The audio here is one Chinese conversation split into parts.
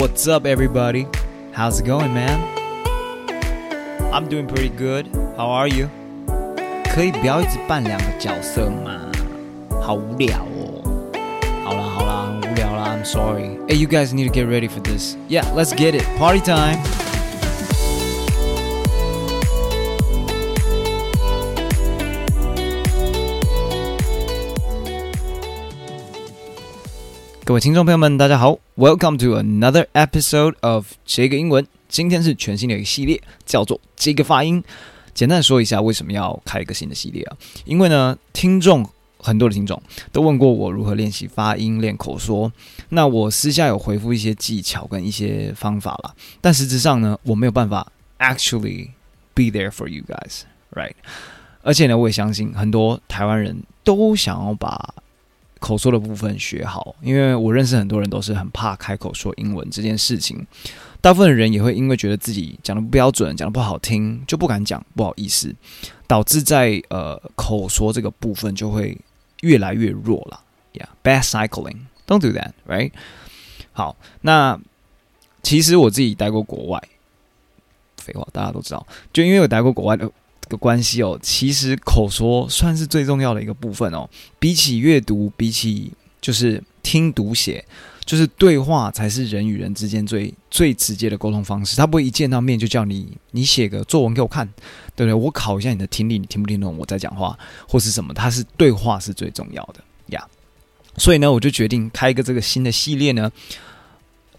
What's up, everybody? How's it going, man? I'm doing pretty good. How are you? 可以不要一直扮两个角色吗？好无聊哦。好啦好啦，很无聊啦。I'm sorry. Hey, you guys need to get ready for this. Yeah, let's get it. Party time. 各位听众朋友们，大家好，Welcome to another episode of 这个英文。今天是全新的一个系列，叫做这个发音。简单说一下为什么要开一个新的系列啊？因为呢，听众很多的听众都问过我如何练习发音、练口说。那我私下有回复一些技巧跟一些方法啦，但实质上呢，我没有办法 actually be there for you guys，right？而且呢，我也相信很多台湾人都想要把口说的部分学好，因为我认识很多人都是很怕开口说英文这件事情。大部分人也会因为觉得自己讲的不标准、讲的不好听，就不敢讲，不好意思，导致在呃口说这个部分就会越来越弱了。Yeah，bad cycling，don't do that，right？好，那其实我自己待过国外，废话大家都知道，就因为我待过国外的。的关系哦，其实口说算是最重要的一个部分哦。比起阅读，比起就是听读写，就是对话才是人与人之间最最直接的沟通方式。他不会一见到面就叫你你写个作文给我看，对不对？我考一下你的听力，你听不听懂我在讲话或是什么？他是对话是最重要的呀。所以呢，我就决定开一个这个新的系列呢。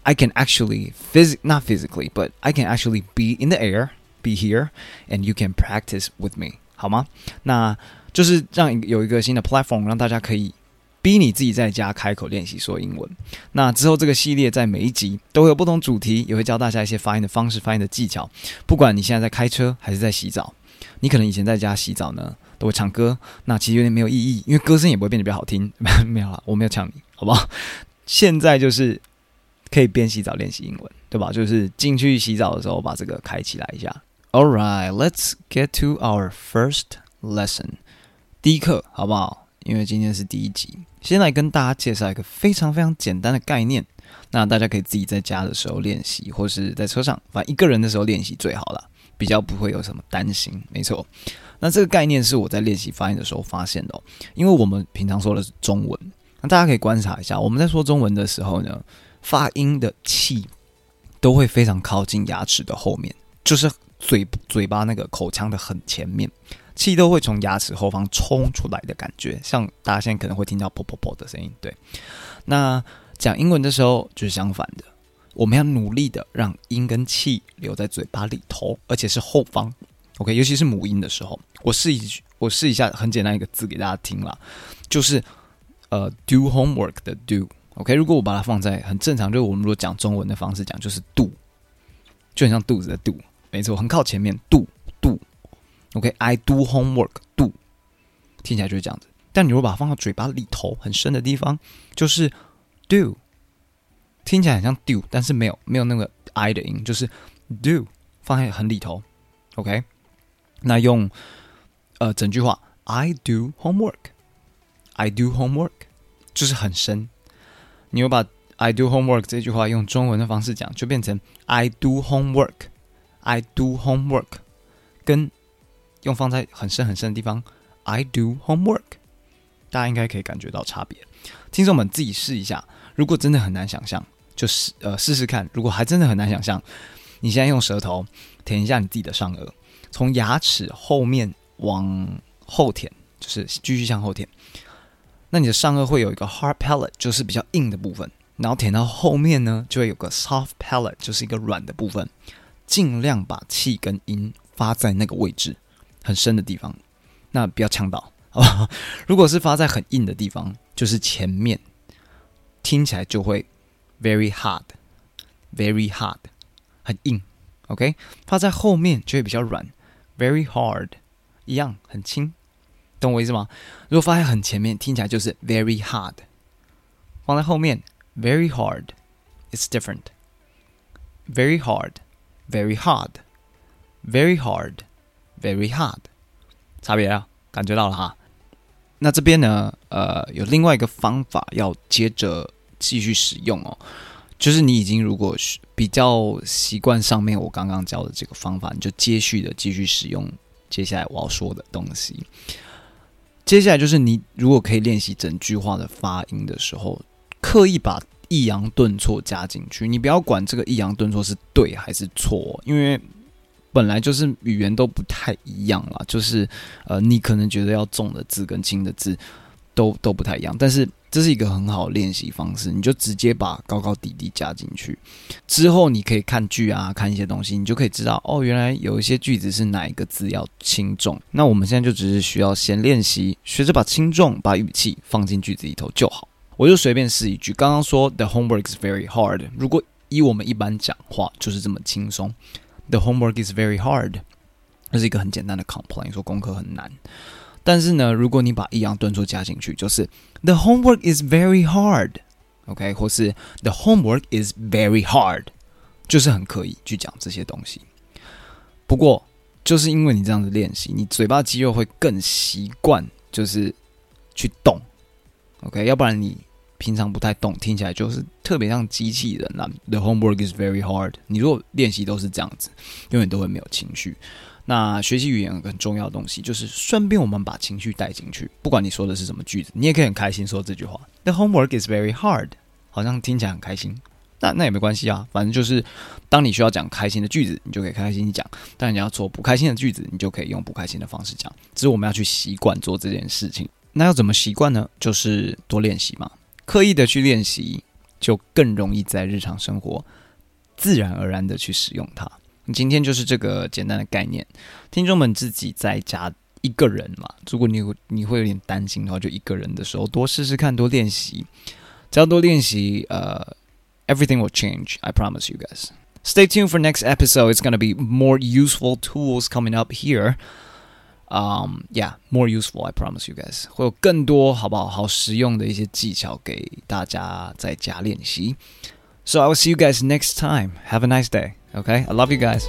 I can actually physic not physically, but I can actually be in the air. Be here, and you can practice with me，好吗？那就是让有一个新的 platform，让大家可以逼你自己在家开口练习说英文。那之后这个系列在每一集都会有不同主题，也会教大家一些发音的方式、发音的技巧。不管你现在在开车还是在洗澡，你可能以前在家洗澡呢都会唱歌，那其实有点没有意义，因为歌声也不会变得比较好听。没有啦，我没有抢你，好不好？现在就是可以边洗澡练习英文，对吧？就是进去洗澡的时候把这个开起来一下。All right, let's get to our first lesson. 第一课，好不好？因为今天是第一集，先来跟大家介绍一个非常非常简单的概念。那大家可以自己在家的时候练习，或是在车上，反正一个人的时候练习最好了，比较不会有什么担心。没错，那这个概念是我在练习发音的时候发现的哦。因为我们平常说的是中文，那大家可以观察一下，我们在说中文的时候呢，发音的气都会非常靠近牙齿的后面，就是。嘴嘴巴那个口腔的很前面，气都会从牙齿后方冲出来的感觉，像大家现在可能会听到噗噗噗的声音。对，那讲英文的时候就是相反的，我们要努力的让音跟气留在嘴巴里头，而且是后方。OK，尤其是母音的时候，我试一我试一下很简单一个字给大家听啦，就是呃 do homework 的 do。OK，如果我把它放在很正常，就是我们如果讲中文的方式讲，就是 do，就很像肚子的 do。没错，很靠前面，do do，OK，I do homework，do，听起来就是这样子。但你如果把它放到嘴巴里头很深的地方，就是 do，听起来很像 do，但是没有没有那个 I 的音，就是 do 放在很里头，OK。那用呃整句话，I do homework，I do homework，就是很深。你又把 I do homework 这句话用中文的方式讲，就变成 I do homework。I do homework，跟用放在很深很深的地方，I do homework，大家应该可以感觉到差别。听众们自己试一下，如果真的很难想象，就试呃试试看。如果还真的很难想象，你现在用舌头舔一下你自己的上颚，从牙齿后面往后舔，就是继续向后舔。那你的上颚会有一个 hard palate，就是比较硬的部分，然后舔到后面呢，就会有个 soft palate，就是一个软的部分。尽量把气跟音发在那个位置，很深的地方，那不要呛到，好吧？如果是发在很硬的地方，就是前面，听起来就会 very hard，very hard，很硬。OK，发在后面就会比较软，very hard，一样很轻，懂我意思吗？如果发在很前面，听起来就是 very hard，放在后面 very hard，it's different，very hard。Very hard, very hard, very hard，差别啊，感觉到了哈。那这边呢，呃，有另外一个方法要接着继续使用哦，就是你已经如果比较习惯上面我刚刚教的这个方法，你就接续的继续使用接下来我要说的东西。接下来就是你如果可以练习整句话的发音的时候，刻意把抑扬顿挫加进去。你不要管这个抑扬顿挫是对还是错，因为本来就是语言都不太一样啦。就是呃，你可能觉得要重的字跟轻的字都都不太一样，但是。这是一个很好练习方式，你就直接把高高低低加进去，之后你可以看剧啊，看一些东西，你就可以知道哦，原来有一些句子是哪一个字要轻重。那我们现在就只是需要先练习，学着把轻重把语气放进句子里头就好。我就随便试一句，刚刚说 The homework is very hard，如果以我们一般讲话就是这么轻松，The homework is very hard，这是一个很简单的 complaint，说功课很难。但是呢，如果你把抑扬顿挫加进去，就是 The homework is very hard，OK，或是 The homework is very hard，就是很可以去讲这些东西。不过，就是因为你这样子练习，你嘴巴肌肉会更习惯，就是去动，OK，要不然你平常不太动，听起来就是特别像机器人啊。The homework is very hard，你如果练习都是这样子，永远都会没有情绪。那学习语言很重要的东西，就是顺便我们把情绪带进去。不管你说的是什么句子，你也可以很开心说这句话。The homework is very hard，好像听起来很开心。那那也没关系啊，反正就是当你需要讲开心的句子，你就可以开开心心讲；但你要做不开心的句子，你就可以用不开心的方式讲。只是我们要去习惯做这件事情。那要怎么习惯呢？就是多练习嘛，刻意的去练习，就更容易在日常生活自然而然的去使用它。今天就是这个简单的概念，听众们自己在家一个人嘛，如果你你会有点担心的话，就一个人的时候多试试看，多练习，只要多练习，呃，everything will change. I promise you guys. Stay tuned for next episode. It's gonna be more useful tools coming up here. Um, yeah, more useful. I promise you guys. 会有更多好不好？好实用的一些技巧给大家在家练习。So I will see you guys next time. Have a nice day. Okay, I love you guys.